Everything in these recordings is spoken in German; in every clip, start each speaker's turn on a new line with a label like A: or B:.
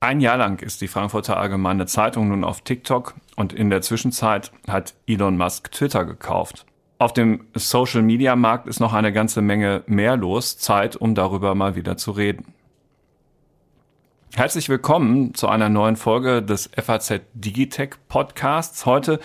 A: Ein Jahr lang ist die Frankfurter Allgemeine Zeitung nun auf TikTok und in der Zwischenzeit hat Elon Musk Twitter gekauft. Auf dem Social-Media-Markt ist noch eine ganze Menge mehr los. Zeit, um darüber mal wieder zu reden. Herzlich willkommen zu einer neuen Folge des FAZ Digitech Podcasts. Heute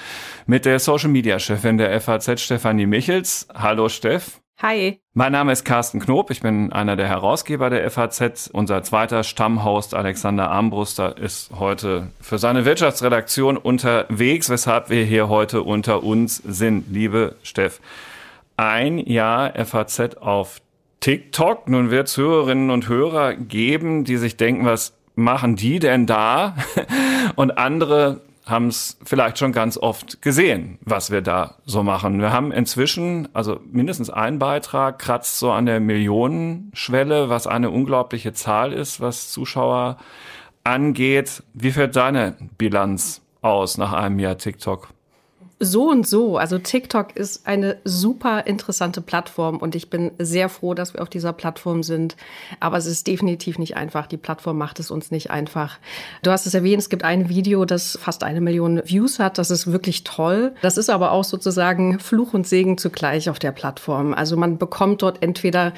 A: mit der Social Media Chefin der FAZ, Stefanie Michels. Hallo Steff.
B: Hi.
A: Mein Name ist Carsten Knob. Ich bin einer der Herausgeber der FAZ. Unser zweiter Stammhost Alexander Armbruster ist heute für seine Wirtschaftsredaktion unterwegs, weshalb wir hier heute unter uns sind. Liebe Steff, ein Jahr FAZ auf TikTok. Nun wird es Hörerinnen und Hörer geben, die sich denken, was machen die denn da? Und andere haben es vielleicht schon ganz oft gesehen, was wir da so machen. Wir haben inzwischen, also mindestens ein Beitrag kratzt so an der Millionenschwelle, was eine unglaubliche Zahl ist, was Zuschauer angeht. Wie fällt deine Bilanz aus nach einem Jahr TikTok?
B: So und so. Also TikTok ist eine super interessante Plattform und ich bin sehr froh, dass wir auf dieser Plattform sind. Aber es ist definitiv nicht einfach. Die Plattform macht es uns nicht einfach. Du hast es erwähnt, es gibt ein Video, das fast eine Million Views hat. Das ist wirklich toll. Das ist aber auch sozusagen Fluch und Segen zugleich auf der Plattform. Also man bekommt dort entweder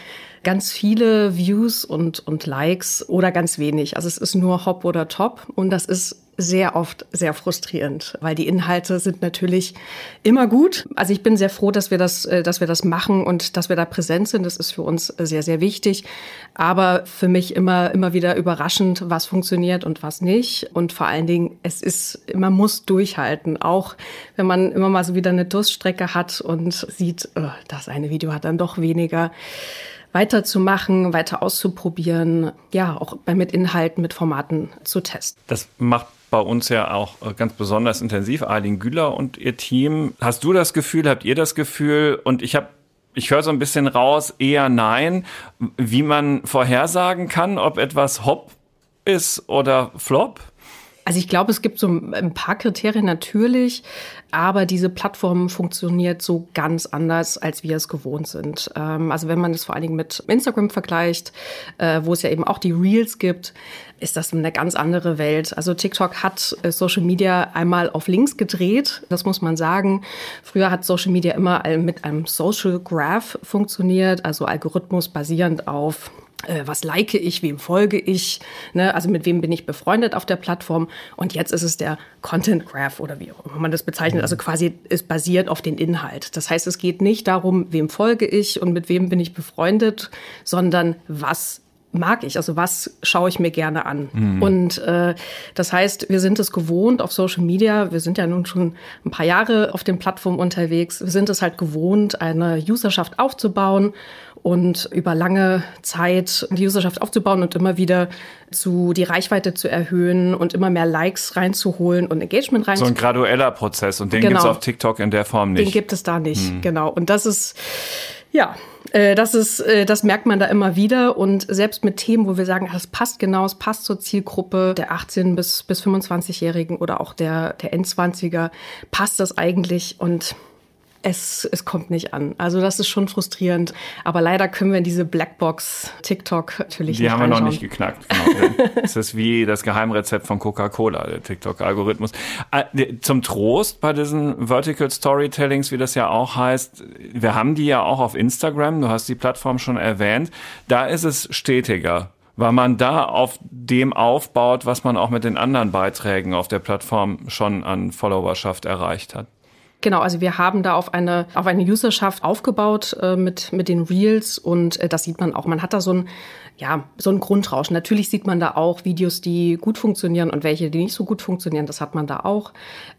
B: ganz viele Views und, und Likes oder ganz wenig. Also es ist nur Hop oder Top und das ist sehr oft sehr frustrierend, weil die Inhalte sind natürlich immer gut. Also ich bin sehr froh, dass wir das, äh, dass wir das machen und dass wir da präsent sind. Das ist für uns sehr, sehr wichtig. Aber für mich immer, immer wieder überraschend, was funktioniert und was nicht. Und vor allen Dingen, es ist, man muss durchhalten. Auch wenn man immer mal so wieder eine Durststrecke hat und sieht, oh, das eine Video hat dann doch weniger weiterzumachen, weiter auszuprobieren, ja, auch mit Inhalten, mit Formaten zu testen.
A: Das macht bei uns ja auch äh, ganz besonders intensiv, Arlene Güler und ihr Team. Hast du das Gefühl, habt ihr das Gefühl? Und ich habe ich höre so ein bisschen raus, eher nein, wie man vorhersagen kann, ob etwas Hop ist oder Flop?
B: Also ich glaube, es gibt so ein paar Kriterien natürlich, aber diese Plattform funktioniert so ganz anders, als wir es gewohnt sind. Ähm, also wenn man es vor allen Dingen mit Instagram vergleicht, äh, wo es ja eben auch die Reels gibt, ist das eine ganz andere Welt. Also TikTok hat äh, Social Media einmal auf links gedreht, das muss man sagen. Früher hat Social Media immer mit einem Social Graph funktioniert, also Algorithmus basierend auf was like ich, wem folge ich, ne? also mit wem bin ich befreundet auf der Plattform. Und jetzt ist es der Content Graph oder wie auch immer man das bezeichnet. Also quasi ist basiert auf den Inhalt. Das heißt, es geht nicht darum, wem folge ich und mit wem bin ich befreundet, sondern was mag ich? Also was schaue ich mir gerne an? Mhm. Und äh, das heißt, wir sind es gewohnt auf Social Media, wir sind ja nun schon ein paar Jahre auf den Plattformen unterwegs, wir sind es halt gewohnt, eine Userschaft aufzubauen und über lange Zeit die Userschaft aufzubauen und immer wieder zu die Reichweite zu erhöhen und immer mehr Likes reinzuholen und Engagement reinzuholen.
A: So ein gradueller Prozess und den genau. gibt es auf TikTok in der Form nicht.
B: Den gibt es da nicht, hm. genau. Und das ist ja, äh, das ist, äh, das merkt man da immer wieder. Und selbst mit Themen, wo wir sagen, das passt genau, es passt zur Zielgruppe der 18- bis, bis 25-Jährigen oder auch der, der N20er, passt das eigentlich. Und es, es kommt nicht an. Also das ist schon frustrierend. Aber leider können wir in diese Blackbox TikTok natürlich
A: Die
B: nicht
A: haben wir noch nicht geknackt. Genau. es ist wie das Geheimrezept von Coca-Cola, der TikTok-Algorithmus. Äh, zum Trost bei diesen Vertical Storytellings, wie das ja auch heißt, wir haben die ja auch auf Instagram. Du hast die Plattform schon erwähnt. Da ist es stetiger weil man da auf dem aufbaut, was man auch mit den anderen Beiträgen auf der Plattform schon an Followerschaft erreicht hat.
B: Genau, also wir haben da auf eine, auf eine Userschaft aufgebaut äh, mit, mit den Reels und äh, das sieht man auch. Man hat da so ein, ja, so ein Grundrauschen. Natürlich sieht man da auch Videos, die gut funktionieren und welche, die nicht so gut funktionieren. Das hat man da auch.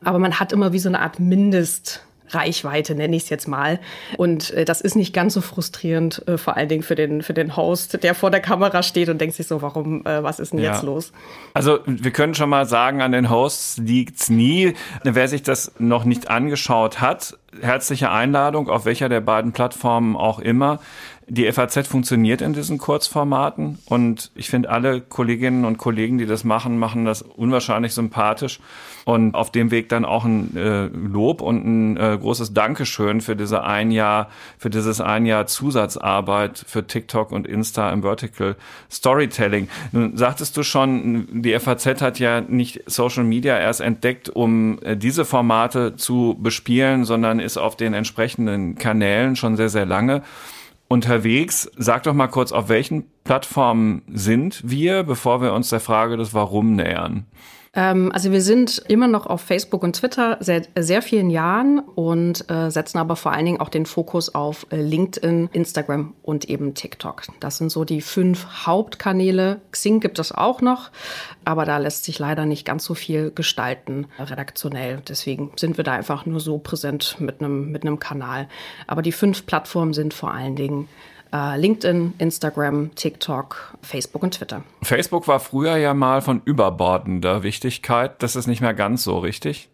B: Aber man hat immer wie so eine Art Mindest, Reichweite, nenne ich es jetzt mal. Und äh, das ist nicht ganz so frustrierend, äh, vor allen Dingen für den, für den Host, der vor der Kamera steht und denkt sich so, warum, äh, was ist denn ja. jetzt los?
A: Also wir können schon mal sagen, an den Hosts liegt's nie. Wer sich das noch nicht angeschaut hat, herzliche Einladung, auf welcher der beiden Plattformen auch immer. Die FAZ funktioniert in diesen Kurzformaten und ich finde, alle Kolleginnen und Kollegen, die das machen, machen das unwahrscheinlich sympathisch und auf dem Weg dann auch ein äh, Lob und ein äh, großes Dankeschön für diese ein Jahr, für dieses ein Jahr Zusatzarbeit für TikTok und Insta im Vertical Storytelling. Nun sagtest du schon, die FAZ hat ja nicht Social Media erst entdeckt, um äh, diese Formate zu bespielen, sondern ist auf den entsprechenden Kanälen schon sehr, sehr lange unterwegs. Sag doch mal kurz, auf welchen Plattformen sind wir, bevor wir uns der Frage des Warum nähern?
B: Ähm, also wir sind immer noch auf Facebook und Twitter seit sehr vielen Jahren und äh, setzen aber vor allen Dingen auch den Fokus auf äh, LinkedIn, Instagram und eben TikTok. Das sind so die fünf Hauptkanäle. Xing gibt es auch noch, aber da lässt sich leider nicht ganz so viel gestalten redaktionell. Deswegen sind wir da einfach nur so präsent mit einem mit einem Kanal. Aber die fünf Plattformen sind vor allen Dingen äh, LinkedIn, Instagram, TikTok, Facebook und Twitter.
A: Facebook war früher ja mal von überbordender Wichtigkeit. Das ist nicht mehr ganz so richtig.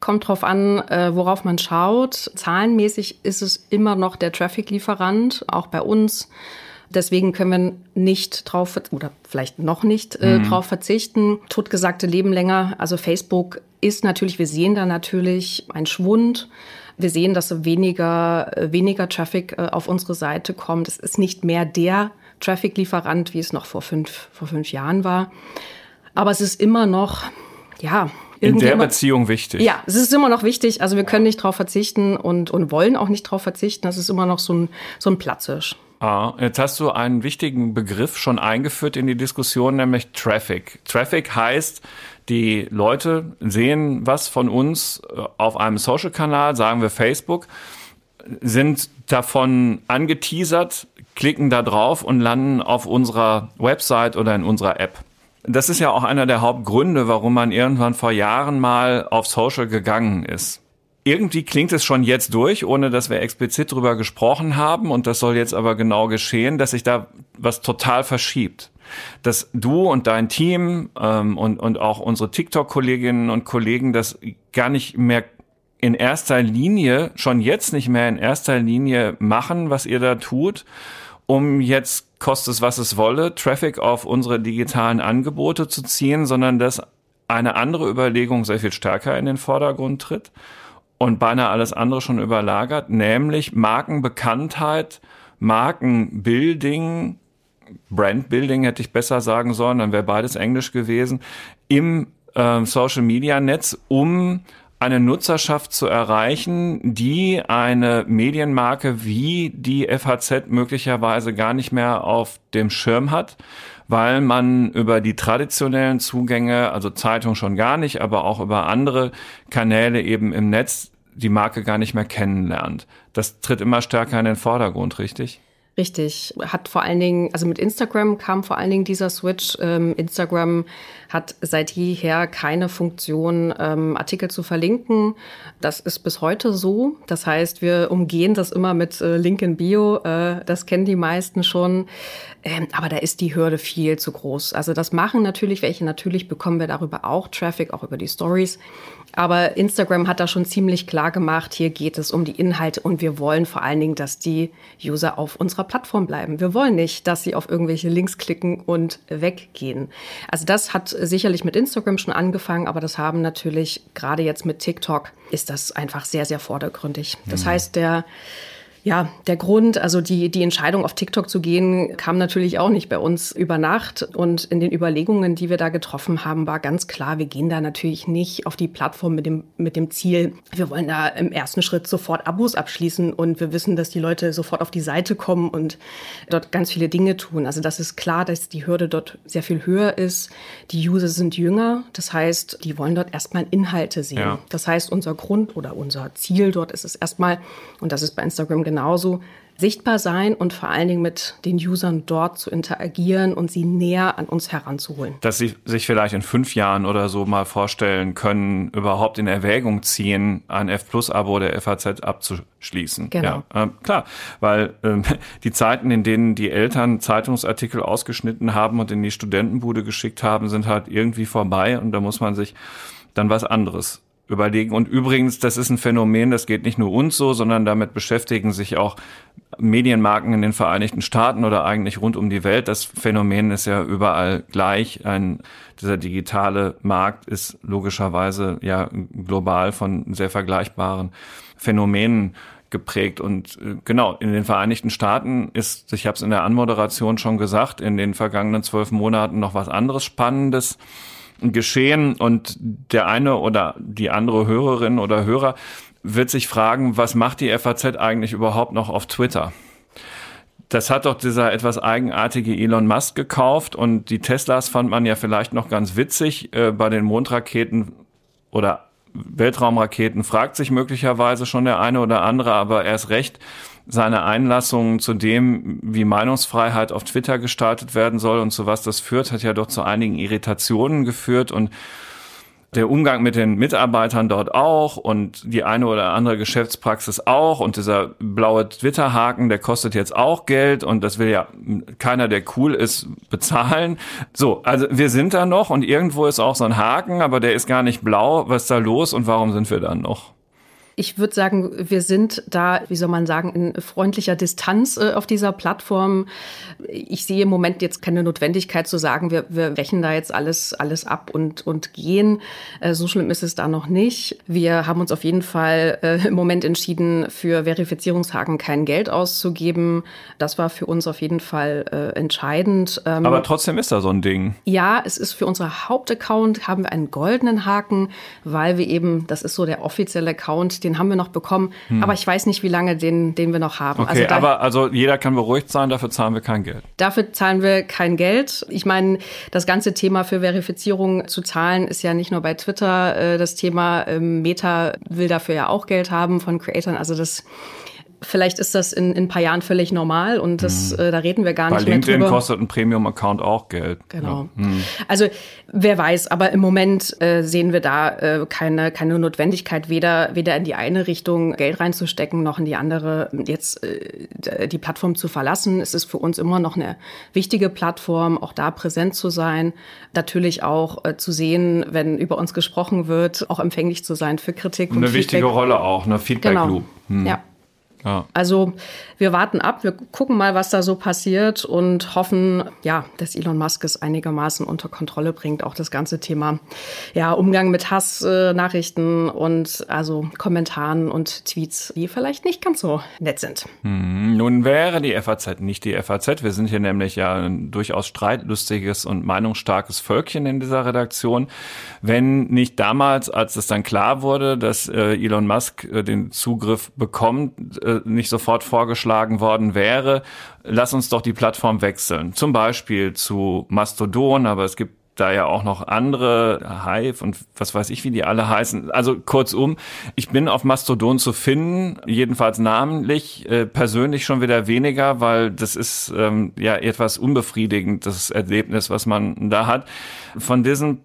B: Kommt drauf an, äh, worauf man schaut. Zahlenmäßig ist es immer noch der Traffic-Lieferant, auch bei uns. Deswegen können wir nicht drauf oder vielleicht noch nicht äh, mhm. drauf verzichten. Totgesagte leben länger. Also Facebook ist natürlich, wir sehen da natürlich einen Schwund. Wir sehen, dass weniger, weniger Traffic äh, auf unsere Seite kommt. Es ist nicht mehr der Traffic-Lieferant, wie es noch vor fünf, vor fünf Jahren war. Aber es ist immer noch, ja,
A: in der Beziehung wichtig.
B: Ja, es ist immer noch wichtig. Also wir können nicht darauf verzichten und, und wollen auch nicht darauf verzichten. Das ist immer noch so ein, so ein Platzhirsch.
A: Ah, jetzt hast du einen wichtigen Begriff schon eingeführt in die Diskussion, nämlich Traffic. Traffic heißt, die Leute sehen was von uns äh, auf einem Social-Kanal, sagen wir Facebook, sind davon angeteasert, klicken da drauf und landen auf unserer Website oder in unserer App. Das ist ja auch einer der Hauptgründe, warum man irgendwann vor Jahren mal auf Social gegangen ist. Irgendwie klingt es schon jetzt durch, ohne dass wir explizit drüber gesprochen haben, und das soll jetzt aber genau geschehen, dass sich da was total verschiebt dass du und dein Team ähm, und, und auch unsere TikTok-Kolleginnen und Kollegen das gar nicht mehr in erster Linie, schon jetzt nicht mehr in erster Linie machen, was ihr da tut, um jetzt kostet es, was es wolle, Traffic auf unsere digitalen Angebote zu ziehen, sondern dass eine andere Überlegung sehr viel stärker in den Vordergrund tritt und beinahe alles andere schon überlagert, nämlich Markenbekanntheit, Markenbuilding, Brandbuilding hätte ich besser sagen sollen, dann wäre beides Englisch gewesen, im äh, Social Media Netz, um eine Nutzerschaft zu erreichen, die eine Medienmarke wie die FAZ möglicherweise gar nicht mehr auf dem Schirm hat, weil man über die traditionellen Zugänge, also Zeitung schon gar nicht, aber auch über andere Kanäle eben im Netz die Marke gar nicht mehr kennenlernt. Das tritt immer stärker in den Vordergrund, richtig?
B: Richtig. Hat vor allen Dingen, also mit Instagram kam vor allen Dingen dieser Switch. Ähm, Instagram hat seit jeher keine Funktion, ähm, Artikel zu verlinken. Das ist bis heute so. Das heißt, wir umgehen das immer mit äh, Link in Bio. Äh, das kennen die meisten schon. Ähm, aber da ist die Hürde viel zu groß. Also das machen natürlich welche. Natürlich bekommen wir darüber auch Traffic, auch über die Stories. Aber Instagram hat da schon ziemlich klar gemacht, hier geht es um die Inhalte und wir wollen vor allen Dingen, dass die User auf unserer Plattform bleiben. Wir wollen nicht, dass sie auf irgendwelche Links klicken und weggehen. Also das hat sicherlich mit Instagram schon angefangen, aber das haben natürlich gerade jetzt mit TikTok ist das einfach sehr, sehr vordergründig. Das mhm. heißt, der ja, der Grund, also die, die Entscheidung auf TikTok zu gehen, kam natürlich auch nicht bei uns über Nacht. Und in den Überlegungen, die wir da getroffen haben, war ganz klar, wir gehen da natürlich nicht auf die Plattform mit dem, mit dem Ziel, wir wollen da im ersten Schritt sofort Abos abschließen und wir wissen, dass die Leute sofort auf die Seite kommen und dort ganz viele Dinge tun. Also das ist klar, dass die Hürde dort sehr viel höher ist. Die User sind jünger. Das heißt, die wollen dort erstmal Inhalte sehen. Ja. Das heißt, unser Grund oder unser Ziel dort ist es erstmal, und das ist bei Instagram genauso sichtbar sein und vor allen Dingen mit den Usern dort zu interagieren und sie näher an uns heranzuholen.
A: Dass sie sich vielleicht in fünf Jahren oder so mal vorstellen können, überhaupt in Erwägung ziehen, ein F-Plus-Abo der FAZ abzuschließen.
B: Genau.
A: Ja, äh, klar, weil äh, die Zeiten, in denen die Eltern Zeitungsartikel ausgeschnitten haben und in die Studentenbude geschickt haben, sind halt irgendwie vorbei und da muss man sich dann was anderes überlegen. Und übrigens, das ist ein Phänomen, das geht nicht nur uns so, sondern damit beschäftigen sich auch Medienmarken in den Vereinigten Staaten oder eigentlich rund um die Welt. Das Phänomen ist ja überall gleich. Ein, dieser digitale Markt ist logischerweise ja global von sehr vergleichbaren Phänomenen geprägt. Und äh, genau, in den Vereinigten Staaten ist, ich habe es in der Anmoderation schon gesagt, in den vergangenen zwölf Monaten noch was anderes Spannendes geschehen. Und der eine oder die andere Hörerin oder Hörer wird sich fragen, was macht die FAZ eigentlich überhaupt noch auf Twitter? Das hat doch dieser etwas eigenartige Elon Musk gekauft und die Teslas fand man ja vielleicht noch ganz witzig. Äh, bei den Mondraketen oder Weltraumraketen fragt sich möglicherweise schon der eine oder andere, aber erst recht seine Einlassungen zu dem, wie Meinungsfreiheit auf Twitter gestaltet werden soll und zu was das führt, hat ja doch zu einigen Irritationen geführt und der Umgang mit den Mitarbeitern dort auch und die eine oder andere Geschäftspraxis auch und dieser blaue Twitter-Haken, der kostet jetzt auch Geld und das will ja keiner, der cool ist, bezahlen. So, also wir sind da noch und irgendwo ist auch so ein Haken, aber der ist gar nicht blau. Was ist da los und warum sind wir dann noch?
B: Ich würde sagen, wir sind da, wie soll man sagen, in freundlicher Distanz äh, auf dieser Plattform. Ich sehe im Moment jetzt keine Notwendigkeit zu sagen, wir, wir rächen da jetzt alles, alles ab und, und gehen. Äh, so schlimm ist es da noch nicht. Wir haben uns auf jeden Fall äh, im Moment entschieden, für Verifizierungshaken kein Geld auszugeben. Das war für uns auf jeden Fall äh, entscheidend.
A: Ähm, Aber trotzdem ist da so ein Ding.
B: Ja, es ist für unser Hauptaccount haben wir einen goldenen Haken, weil wir eben, das ist so der offizielle Account, den den haben wir noch bekommen, hm. aber ich weiß nicht, wie lange den, den wir noch haben.
A: Okay, also da, aber also jeder kann beruhigt sein, dafür zahlen wir kein Geld.
B: Dafür zahlen wir kein Geld. Ich meine, das ganze Thema für Verifizierung zu zahlen ist ja nicht nur bei Twitter äh, das Thema. Ähm, Meta will dafür ja auch Geld haben von Creatoren. Also das Vielleicht ist das in, in ein paar Jahren völlig normal und das, mhm. äh, da reden wir gar
A: Bei
B: nicht
A: LinkedIn
B: mehr
A: drüber. kostet ein Premium-Account auch Geld.
B: Genau. Ja. Mhm. Also wer weiß, aber im Moment äh, sehen wir da äh, keine, keine Notwendigkeit, weder, weder in die eine Richtung Geld reinzustecken, noch in die andere jetzt äh, die Plattform zu verlassen. Es ist für uns immer noch eine wichtige Plattform, auch da präsent zu sein. Natürlich auch äh, zu sehen, wenn über uns gesprochen wird, auch empfänglich zu sein für Kritik
A: und Eine
B: Feedback.
A: wichtige Rolle auch, eine Feedback-Loop.
B: Genau. Hm. Ja. Ja. Also wir warten ab, wir gucken mal, was da so passiert und hoffen, ja, dass Elon Musk es einigermaßen unter Kontrolle bringt, auch das ganze Thema, ja, Umgang mit Hassnachrichten äh, und also Kommentaren und Tweets, die vielleicht nicht ganz so nett sind.
A: Hm, nun wäre die FAZ nicht die FAZ. Wir sind hier nämlich ja ein durchaus streitlustiges und meinungsstarkes Völkchen in dieser Redaktion. Wenn nicht damals, als es dann klar wurde, dass äh, Elon Musk äh, den Zugriff bekommt, äh, nicht sofort vorgeschlagen worden wäre, lass uns doch die Plattform wechseln. Zum Beispiel zu Mastodon, aber es gibt da ja auch noch andere, Hive und was weiß ich, wie die alle heißen. Also kurzum, ich bin auf Mastodon zu finden, jedenfalls namentlich, äh, persönlich schon wieder weniger, weil das ist ähm, ja etwas unbefriedigend, das Erlebnis, was man da hat. Von diesen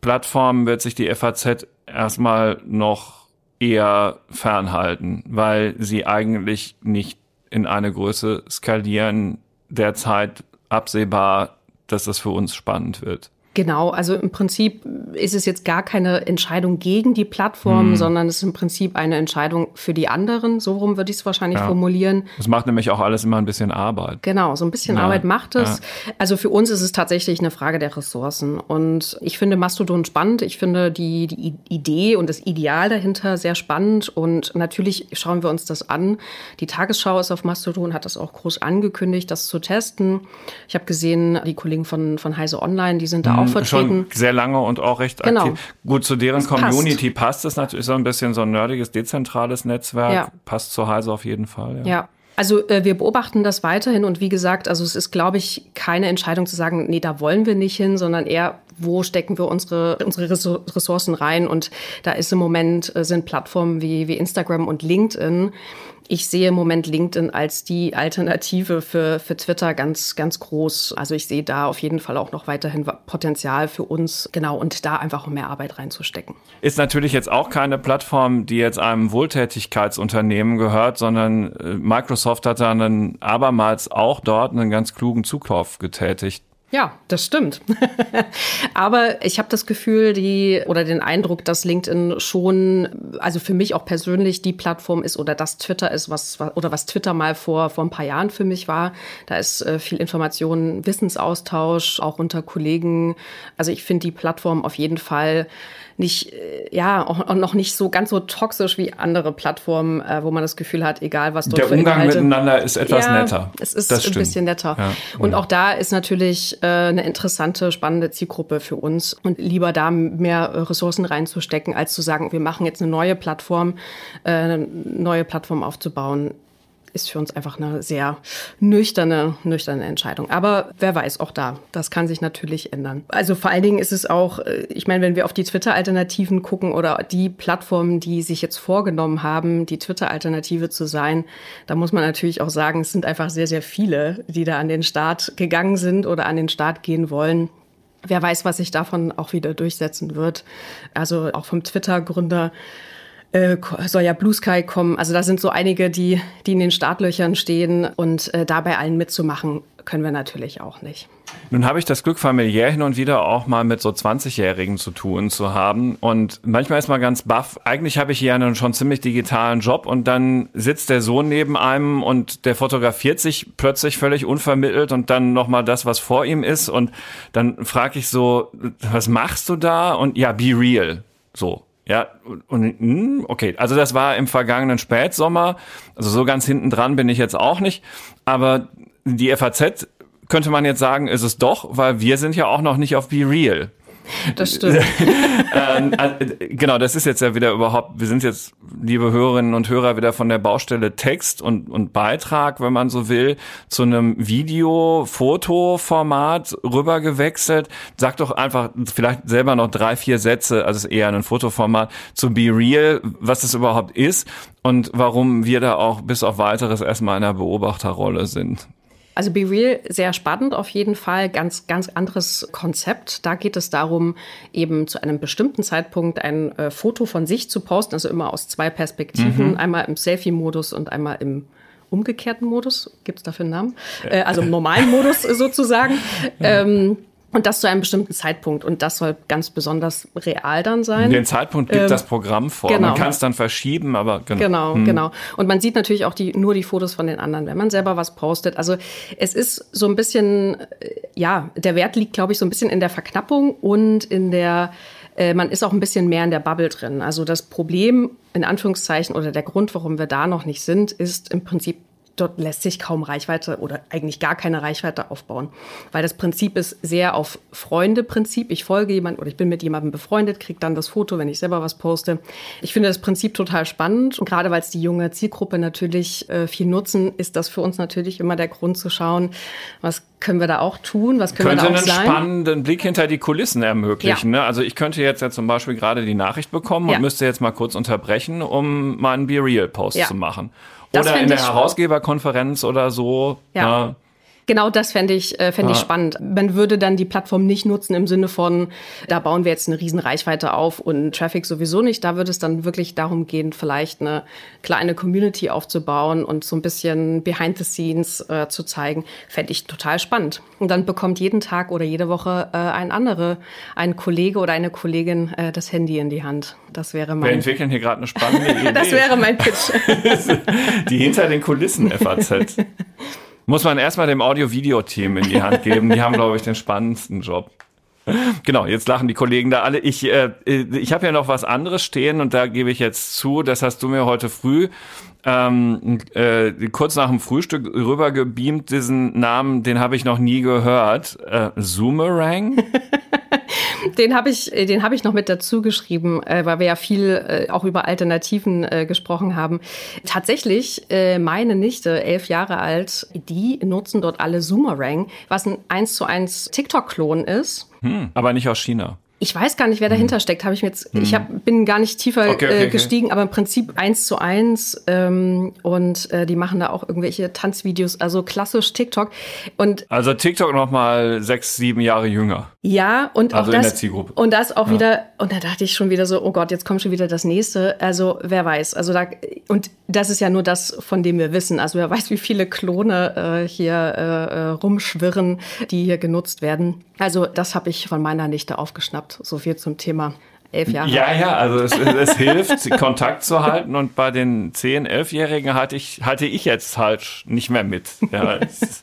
A: Plattformen wird sich die FAZ erstmal noch eher fernhalten, weil sie eigentlich nicht in eine Größe skalieren, derzeit absehbar, dass das für uns spannend wird.
B: Genau, also im Prinzip ist es jetzt gar keine Entscheidung gegen die Plattform, hm. sondern es ist im Prinzip eine Entscheidung für die anderen. So rum würde ich es wahrscheinlich ja. formulieren.
A: Es macht nämlich auch alles immer ein bisschen Arbeit.
B: Genau, so ein bisschen ja. Arbeit macht es. Ja. Also für uns ist es tatsächlich eine Frage der Ressourcen. Und ich finde Mastodon spannend. Ich finde die, die Idee und das Ideal dahinter sehr spannend. Und natürlich schauen wir uns das an. Die Tagesschau ist auf Mastodon, hat das auch groß angekündigt, das zu testen. Ich habe gesehen, die Kollegen von, von Heise Online, die sind da auch auch vertreten.
A: Schon sehr lange und auch recht genau. aktiv. Gut, zu deren das Community passt. es natürlich so ein bisschen so ein nerdiges, dezentrales Netzwerk. Ja. Passt zu Heise auf jeden Fall.
B: ja. ja. Also äh, wir beobachten das weiterhin und wie gesagt, also es ist, glaube ich, keine Entscheidung zu sagen, nee, da wollen wir nicht hin, sondern eher, wo stecken wir unsere, unsere Ressourcen rein? Und da ist im Moment, äh, sind Plattformen wie, wie Instagram und LinkedIn, ich sehe im Moment LinkedIn als die Alternative für, für Twitter ganz, ganz groß. Also ich sehe da auf jeden Fall auch noch weiterhin Potenzial für uns, genau, und da einfach mehr Arbeit reinzustecken.
A: Ist natürlich jetzt auch keine Plattform, die jetzt einem Wohltätigkeitsunternehmen gehört, sondern äh, Microsoft hat dann abermals auch dort einen ganz klugen Zukauf getätigt.
B: Ja, das stimmt. Aber ich habe das Gefühl, die oder den Eindruck, dass LinkedIn schon, also für mich auch persönlich die Plattform ist oder das Twitter ist, was oder was Twitter mal vor vor ein paar Jahren für mich war. Da ist äh, viel Information, Wissensaustausch auch unter Kollegen. Also ich finde die Plattform auf jeden Fall nicht, äh, ja, auch noch nicht so ganz so toxisch wie andere Plattformen, äh, wo man das Gefühl hat, egal was dort
A: Der Umgang Inhalte, miteinander ist etwas ja, netter.
B: Es ist das ein bisschen netter. Ja, und auch da ist natürlich äh, eine interessante, spannende Zielgruppe für uns. Und lieber da mehr Ressourcen reinzustecken, als zu sagen, wir machen jetzt eine neue Plattform, äh, eine neue Plattform aufzubauen ist für uns einfach eine sehr nüchterne, nüchterne Entscheidung. Aber wer weiß, auch da, das kann sich natürlich ändern. Also vor allen Dingen ist es auch, äh, ich meine, wenn wir auf die Twitter-Alternativen gucken oder die Plattformen, die sich jetzt vorgenommen haben, die Twitter-Alternative zu sein, da muss man natürlich auch sagen, es sind einfach sehr, sehr viele, die da an den Start gegangen sind oder an den Start gehen wollen. Wer weiß, was sich davon auch wieder durchsetzen wird. Also auch vom Twitter-Gründer äh, soll ja Blue Sky kommen. Also da sind so einige, die, die in den Startlöchern stehen und äh, dabei allen mitzumachen, können wir natürlich auch nicht.
A: Nun habe ich das Glück, familiär hin und wieder auch mal mit so 20-Jährigen zu tun zu haben. Und manchmal ist man ganz baff. Eigentlich habe ich hier einen schon ziemlich digitalen Job und dann sitzt der Sohn neben einem und der fotografiert sich plötzlich völlig unvermittelt und dann nochmal das, was vor ihm ist. Und dann frage ich so, was machst du da? Und ja, be real. So. Ja, und hm, okay, also das war im vergangenen Spätsommer. Also so ganz hinten dran bin ich jetzt auch nicht. Aber die FAZ könnte man jetzt sagen, ist es doch, weil wir sind ja auch noch nicht auf Be Real.
B: Das stimmt.
A: ähm, äh, genau, das ist jetzt ja wieder überhaupt, wir sind jetzt, liebe Hörerinnen und Hörer, wieder von der Baustelle Text und, und Beitrag, wenn man so will, zu einem Video-Foto-Format rübergewechselt. Sag doch einfach vielleicht selber noch drei, vier Sätze, also eher ein Fotoformat, zu Be Real, was das überhaupt ist und warum wir da auch bis auf weiteres erstmal in einer Beobachterrolle sind.
B: Also Be Real, sehr spannend auf jeden Fall, ganz, ganz anderes Konzept. Da geht es darum, eben zu einem bestimmten Zeitpunkt ein äh, Foto von sich zu posten, also immer aus zwei Perspektiven, mhm. einmal im Selfie-Modus und einmal im umgekehrten Modus. Gibt es dafür einen Namen? Äh, also im normalen Modus sozusagen. Ähm, und das zu einem bestimmten Zeitpunkt. Und das soll ganz besonders real dann sein.
A: Den Zeitpunkt gibt ähm, das Programm vor. Genau. Man kann es dann verschieben, aber
B: genau. Genau, hm. genau. Und man sieht natürlich auch die, nur die Fotos von den anderen, wenn man selber was postet. Also es ist so ein bisschen, äh, ja, der Wert liegt, glaube ich, so ein bisschen in der Verknappung und in der, äh, man ist auch ein bisschen mehr in der Bubble drin. Also das Problem, in Anführungszeichen, oder der Grund, warum wir da noch nicht sind, ist im Prinzip dort lässt sich kaum Reichweite oder eigentlich gar keine Reichweite aufbauen, weil das Prinzip ist sehr auf Freunde-Prinzip. Ich folge jemand oder ich bin mit jemandem befreundet, kriege dann das Foto, wenn ich selber was poste. Ich finde das Prinzip total spannend und gerade weil es die junge Zielgruppe natürlich äh, viel nutzen, ist das für uns natürlich immer der Grund zu schauen, was können wir da auch tun, was können
A: könnte
B: wir da
A: auch
B: einen sein?
A: spannenden Blick hinter die Kulissen ermöglichen. Ja. Ne? Also ich könnte jetzt ja zum Beispiel gerade die Nachricht bekommen ja. und müsste jetzt mal kurz unterbrechen, um meinen Be Real Post ja. zu machen. Oder in der Herausgeberkonferenz oder so.
B: Ja. Ne? Genau das fände ich, äh, fänd ich spannend. Man würde dann die Plattform nicht nutzen im Sinne von, da bauen wir jetzt eine riesen Reichweite auf und Traffic sowieso nicht. Da würde es dann wirklich darum gehen, vielleicht eine kleine Community aufzubauen und so ein bisschen Behind the Scenes äh, zu zeigen. Fände ich total spannend. Und dann bekommt jeden Tag oder jede Woche äh, ein andere, ein Kollege oder eine Kollegin äh, das Handy in die Hand. Das wäre mein...
A: Wir entwickeln hier gerade eine spannende Idee.
B: das wäre mein Pitch.
A: die hinter den Kulissen FAZ. Muss man erstmal dem Audio-Video-Team in die Hand geben. Die haben, glaube ich, den spannendsten Job. Genau, jetzt lachen die Kollegen da alle. Ich, äh, ich habe ja noch was anderes stehen und da gebe ich jetzt zu, das hast du mir heute früh ähm, äh, kurz nach dem Frühstück rübergebeamt, diesen Namen, den habe ich noch nie gehört. Äh, Zoomerang?
B: den habe ich, den habe ich noch mit dazu geschrieben, äh, weil wir ja viel äh, auch über Alternativen äh, gesprochen haben. Tatsächlich, äh, meine Nichte, elf Jahre alt, die nutzen dort alle Zoomerang, was ein 1 zu 1 TikTok-Klon ist.
A: Hm, aber nicht aus China.
B: Ich weiß gar nicht, wer dahinter hm. steckt. Habe ich mir jetzt, hm. ich hab, bin gar nicht tiefer okay, okay, äh, gestiegen, okay. aber im Prinzip eins zu eins. Ähm, und äh, die machen da auch irgendwelche Tanzvideos, also klassisch TikTok. Und
A: also TikTok noch mal sechs, sieben Jahre jünger.
B: Ja, und
A: also
B: auch
A: das,
B: in
A: der Zielgruppe.
B: Und das auch ja. wieder. Und da dachte ich schon wieder so, oh Gott, jetzt kommt schon wieder das nächste. Also wer weiß. Also da und das ist ja nur das, von dem wir wissen. Also wer weiß, wie viele Klone äh, hier äh, äh rumschwirren, die hier genutzt werden. Also das habe ich von meiner Nichte aufgeschnappt. So viel zum Thema elf Jahre.
A: Ja, ja, also es, es hilft, Kontakt zu halten und bei den zehn, elfjährigen halte ich, halte ich jetzt halt nicht mehr mit. Ja, es,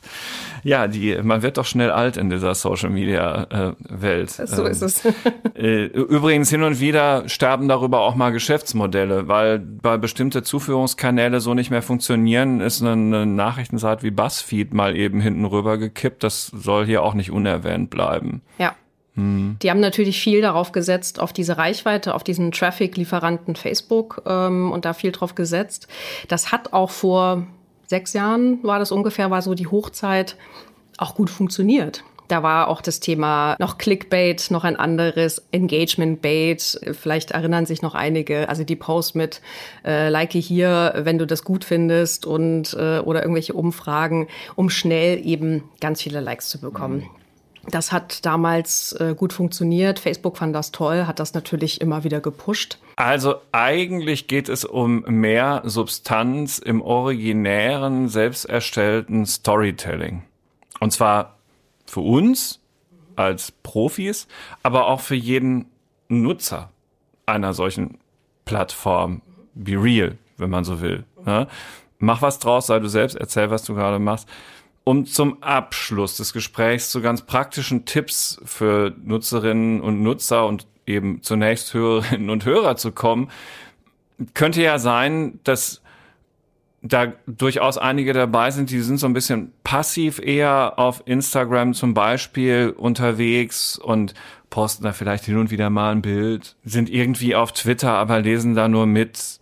A: ja die, man wird doch schnell alt in dieser Social Media äh, Welt.
B: So ist es.
A: Äh, übrigens hin und wieder sterben darüber auch mal Geschäftsmodelle, weil bei bestimmte Zuführungskanäle so nicht mehr funktionieren, ist eine, eine Nachrichtenseite wie BuzzFeed mal eben hinten rüber gekippt. Das soll hier auch nicht unerwähnt bleiben.
B: Ja. Die haben natürlich viel darauf gesetzt, auf diese Reichweite, auf diesen Traffic-Lieferanten Facebook ähm, und da viel drauf gesetzt. Das hat auch vor sechs Jahren, war das ungefähr, war so die Hochzeit, auch gut funktioniert. Da war auch das Thema noch Clickbait, noch ein anderes Engagement-Bait. Vielleicht erinnern sich noch einige, also die Post mit äh, Like hier, wenn du das gut findest und äh, oder irgendwelche Umfragen, um schnell eben ganz viele Likes zu bekommen. Das hat damals äh, gut funktioniert. Facebook fand das toll, hat das natürlich immer wieder gepusht.
A: Also eigentlich geht es um mehr Substanz im originären, selbst erstellten Storytelling. Und zwar für uns als Profis, aber auch für jeden Nutzer einer solchen Plattform. Be real, wenn man so will. Ne? Mach was draus, sei du selbst, erzähl, was du gerade machst. Um zum Abschluss des Gesprächs zu ganz praktischen Tipps für Nutzerinnen und Nutzer und eben zunächst Hörerinnen und Hörer zu kommen, könnte ja sein, dass da durchaus einige dabei sind, die sind so ein bisschen passiv eher auf Instagram zum Beispiel unterwegs und posten da vielleicht hin und wieder mal ein Bild, sind irgendwie auf Twitter, aber lesen da nur mit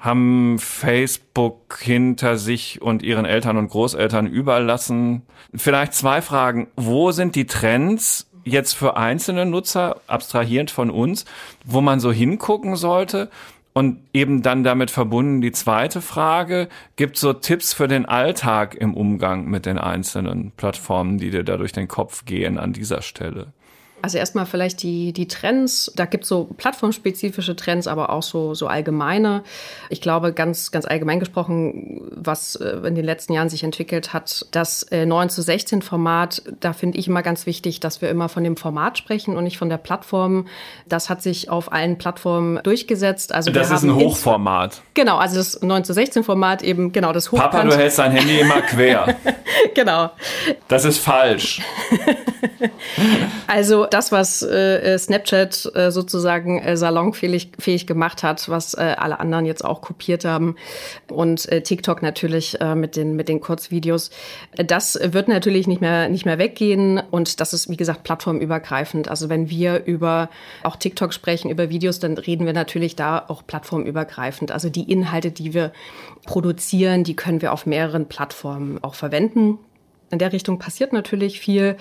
A: haben Facebook hinter sich und ihren Eltern und Großeltern überlassen. Vielleicht zwei Fragen. Wo sind die Trends jetzt für einzelne Nutzer, abstrahierend von uns, wo man so hingucken sollte? Und eben dann damit verbunden die zweite Frage, gibt so Tipps für den Alltag im Umgang mit den einzelnen Plattformen, die dir da durch den Kopf gehen an dieser Stelle?
B: Also erstmal vielleicht die, die Trends. Da gibt es so plattformspezifische Trends, aber auch so, so allgemeine. Ich glaube, ganz, ganz allgemein gesprochen, was äh, in den letzten Jahren sich entwickelt hat, das äh, 9 zu 16 Format, da finde ich immer ganz wichtig, dass wir immer von dem Format sprechen und nicht von der Plattform. Das hat sich auf allen Plattformen durchgesetzt. Also
A: das ist ein Hochformat.
B: Genau, also das 9 zu 16 Format eben, genau, das
A: Hochkant. Papa, du hältst dein Handy immer quer.
B: genau.
A: Das ist falsch.
B: also das, was äh, Snapchat äh, sozusagen äh, salonfähig fähig gemacht hat, was äh, alle anderen jetzt auch kopiert haben und äh, TikTok natürlich äh, mit den mit den Kurzvideos. Das wird natürlich nicht mehr nicht mehr weggehen und das ist wie gesagt plattformübergreifend. Also wenn wir über auch TikTok sprechen über Videos, dann reden wir natürlich da auch plattformübergreifend. Also die Inhalte, die wir produzieren, die können wir auf mehreren Plattformen auch verwenden. In der Richtung passiert natürlich viel.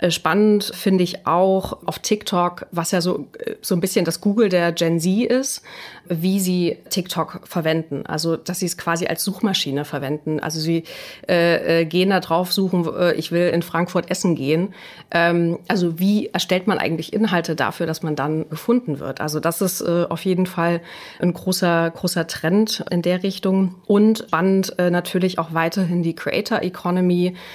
B: Äh, spannend finde ich auch auf TikTok, was ja so, äh, so ein bisschen das Google der Gen Z ist, wie sie TikTok verwenden. Also, dass sie es quasi als Suchmaschine verwenden. Also, sie äh, äh, gehen da drauf, suchen, ich will in Frankfurt essen gehen. Ähm, also, wie erstellt man eigentlich Inhalte dafür, dass man dann gefunden wird? Also, das ist äh, auf jeden Fall ein großer, großer Trend in der Richtung. Und spannend natürlich auch weiterhin die Creator Economy.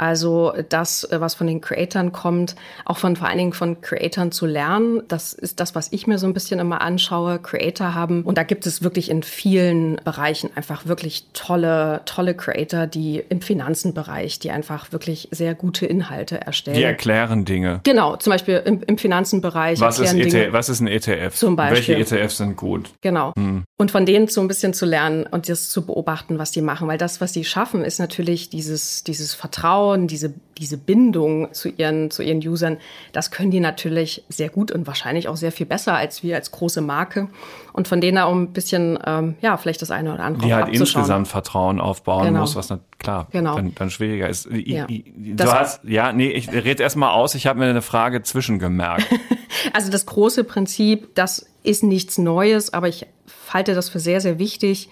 B: Also, das, äh, was von den Creatoren kommt, auch von vor allen Dingen von Creatoren zu lernen. Das ist das, was ich mir so ein bisschen immer anschaue. Creator haben und da gibt es wirklich in vielen Bereichen einfach wirklich tolle, tolle Creator, die im Finanzenbereich, die einfach wirklich sehr gute Inhalte erstellen.
A: Die erklären Dinge.
B: Genau, zum Beispiel im, im Finanzenbereich.
A: Was ist, ETF, was ist ein ETF?
B: Zum Beispiel.
A: Welche ETFs sind gut?
B: Genau. Hm. Und von denen so ein bisschen zu lernen und das zu beobachten, was die machen. Weil das, was die schaffen, ist natürlich dieses, dieses Vertrauen, diese diese Bindung zu ihren, zu ihren Usern, das können die natürlich sehr gut und wahrscheinlich auch sehr viel besser als wir als große Marke. Und von denen auch ein bisschen, ähm, ja, vielleicht das eine oder andere.
A: Die halt insgesamt Vertrauen aufbauen genau. muss, was dann, klar,
B: genau.
A: dann, dann schwieriger ist. Ja. Du hast, ja, nee, ich rede erst mal aus, ich habe mir eine Frage zwischengemerkt.
B: also das große Prinzip, das ist nichts Neues, aber ich halte das für sehr, sehr wichtig.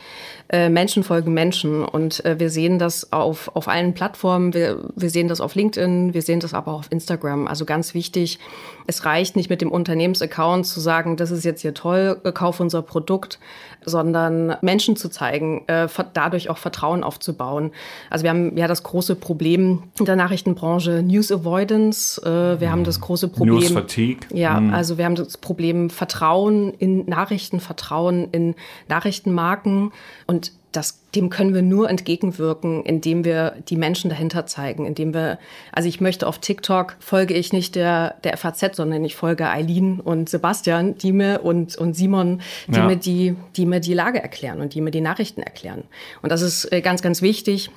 B: Äh, Menschen folgen Menschen und äh, wir sehen das auf, auf allen Plattformen. Wir, wir sehen das auf LinkedIn, wir sehen das aber auch auf Instagram. Also ganz wichtig, es reicht nicht mit dem Unternehmensaccount zu sagen, das ist jetzt hier toll, äh, kauf unser Produkt, sondern Menschen zu zeigen, äh, dadurch auch Vertrauen aufzubauen. Also wir haben ja das große Problem in der Nachrichtenbranche News Avoidance. Äh, wir haben das große Problem.
A: News Fatigue.
B: Ja, mhm. also wir haben das Problem Vertrauen in Nachrichten, Vertrauen in Nachrichtenmarken und das, dem können wir nur entgegenwirken, indem wir die Menschen dahinter zeigen, indem wir, also ich möchte auf TikTok folge ich nicht der, der FAZ, sondern ich folge Eileen und Sebastian, die mir und, und Simon, die ja. mir die, die mir die Lage erklären und die mir die Nachrichten erklären. Und das ist äh, ganz, ganz wichtig.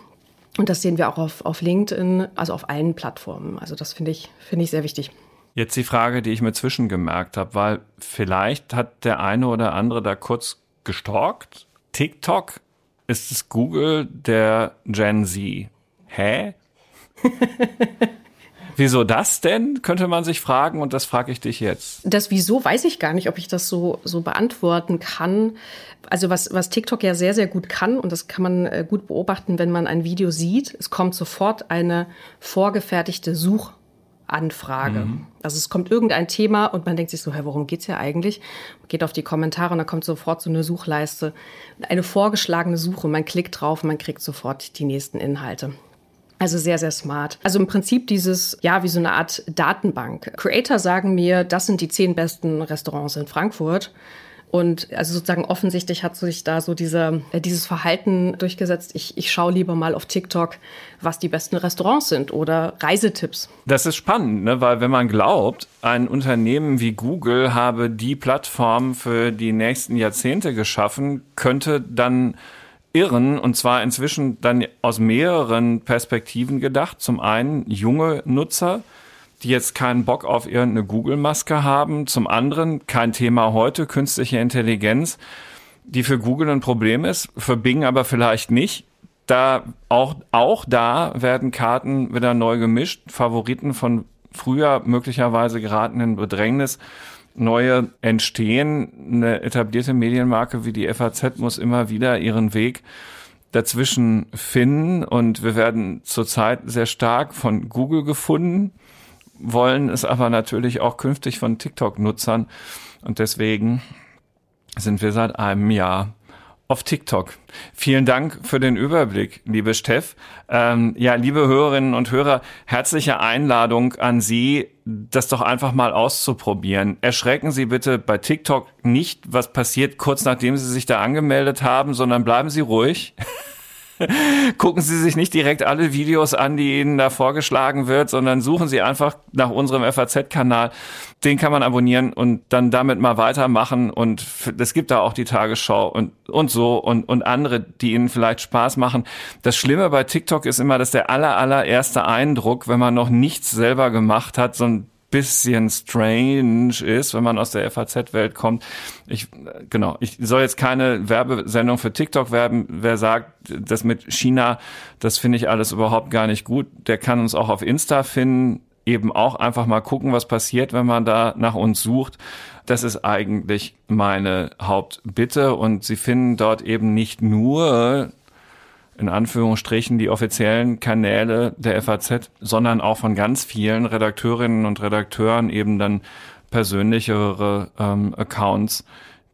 B: Und das sehen wir auch auf, auf LinkedIn, also auf allen Plattformen. Also das finde ich, finde ich sehr wichtig.
A: Jetzt die Frage, die ich mir zwischengemerkt habe, weil vielleicht hat der eine oder andere da kurz gestalkt. TikTok ist es Google der Gen Z. Hä? Wieso das denn, könnte man sich fragen und das frage ich dich jetzt.
B: Das Wieso weiß ich gar nicht, ob ich das so, so beantworten kann. Also was, was TikTok ja sehr, sehr gut kann und das kann man äh, gut beobachten, wenn man ein Video sieht, es kommt sofort eine vorgefertigte Such Anfrage. Mhm. Also es kommt irgendein Thema und man denkt sich so, hey, worum geht's hier eigentlich? Man geht auf die Kommentare und dann kommt sofort so eine Suchleiste, eine vorgeschlagene Suche. Man klickt drauf und man kriegt sofort die nächsten Inhalte. Also sehr, sehr smart. Also im Prinzip dieses, ja, wie so eine Art Datenbank. Creator sagen mir, das sind die zehn besten Restaurants in Frankfurt. Und also sozusagen offensichtlich hat sich da so diese, äh, dieses Verhalten durchgesetzt. Ich, ich schaue lieber mal auf TikTok, was die besten Restaurants sind oder Reisetipps.
A: Das ist spannend, ne? weil wenn man glaubt, ein Unternehmen wie Google habe die Plattform für die nächsten Jahrzehnte geschaffen, könnte dann irren und zwar inzwischen dann aus mehreren Perspektiven gedacht. Zum einen junge Nutzer, die jetzt keinen Bock auf irgendeine Google-Maske haben. Zum anderen kein Thema heute, künstliche Intelligenz, die für Google ein Problem ist, für Bing aber vielleicht nicht. Da auch, auch da werden Karten wieder neu gemischt. Favoriten von früher möglicherweise geraten in Bedrängnis. Neue entstehen. Eine etablierte Medienmarke wie die FAZ muss immer wieder ihren Weg dazwischen finden und wir werden zurzeit sehr stark von Google gefunden wollen es aber natürlich auch künftig von TikTok-Nutzern. Und deswegen sind wir seit einem Jahr auf TikTok. Vielen Dank für den Überblick, liebe Steff. Ähm, ja, liebe Hörerinnen und Hörer, herzliche Einladung an Sie, das doch einfach mal auszuprobieren. Erschrecken Sie bitte bei TikTok nicht, was passiert kurz nachdem Sie sich da angemeldet haben, sondern bleiben Sie ruhig. gucken Sie sich nicht direkt alle Videos an, die Ihnen da vorgeschlagen wird, sondern suchen Sie einfach nach unserem FAZ-Kanal. Den kann man abonnieren und dann damit mal weitermachen. Und es gibt da auch die Tagesschau und, und so und, und andere, die Ihnen vielleicht Spaß machen. Das Schlimme bei TikTok ist immer, dass der aller, allererste Eindruck, wenn man noch nichts selber gemacht hat, so ein bisschen strange ist, wenn man aus der FAZ-Welt kommt. Ich, genau, ich soll jetzt keine Werbesendung für TikTok werben. Wer sagt, das mit China, das finde ich alles überhaupt gar nicht gut, der kann uns auch auf Insta finden. Eben auch einfach mal gucken, was passiert, wenn man da nach uns sucht. Das ist eigentlich meine Hauptbitte. Und Sie finden dort eben nicht nur in Anführungsstrichen die offiziellen Kanäle der FAZ, sondern auch von ganz vielen Redakteurinnen und Redakteuren eben dann persönlichere ähm, Accounts,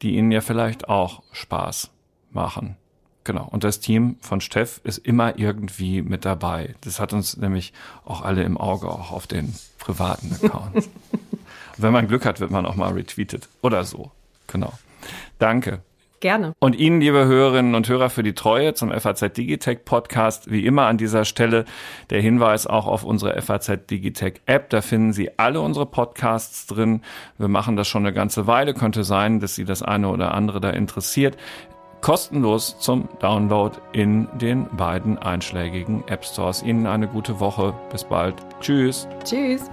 A: die ihnen ja vielleicht auch Spaß machen. Genau. Und das Team von Steff ist immer irgendwie mit dabei. Das hat uns nämlich auch alle im Auge, auch auf den privaten Accounts. wenn man Glück hat, wird man auch mal retweetet oder so. Genau. Danke.
B: Gerne.
A: Und Ihnen, liebe Hörerinnen und Hörer, für die Treue zum FAZ Digitech Podcast. Wie immer an dieser Stelle der Hinweis auch auf unsere FAZ Digitech App. Da finden Sie alle unsere Podcasts drin. Wir machen das schon eine ganze Weile. Könnte sein, dass Sie das eine oder andere da interessiert. kostenlos zum Download in den beiden einschlägigen App Stores. Ihnen eine gute Woche. Bis bald. Tschüss.
B: Tschüss.